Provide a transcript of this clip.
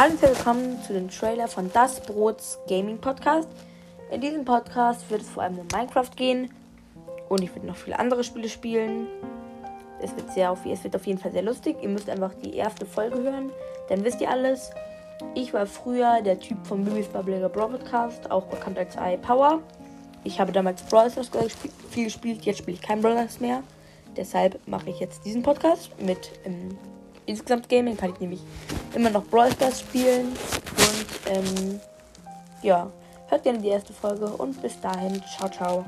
Hallo und willkommen zu dem Trailer von Das Brots Gaming Podcast. In diesem Podcast wird es vor allem um Minecraft gehen und ich werde noch viele andere Spiele spielen. Es wird, sehr auf, es wird auf jeden Fall sehr lustig. Ihr müsst einfach die erste Folge hören, dann wisst ihr alles. Ich war früher der Typ von Bibis Bubblegger Broadcast, auch bekannt als iPower. Ich habe damals Brawl Stars viel gespielt, jetzt spiele ich kein Brawl Stars mehr. Deshalb mache ich jetzt diesen Podcast mit ähm, insgesamt Gaming kann ich nämlich immer noch Brawl Stars spielen. Und ähm, ja, hört gerne die erste Folge und bis dahin, ciao, ciao.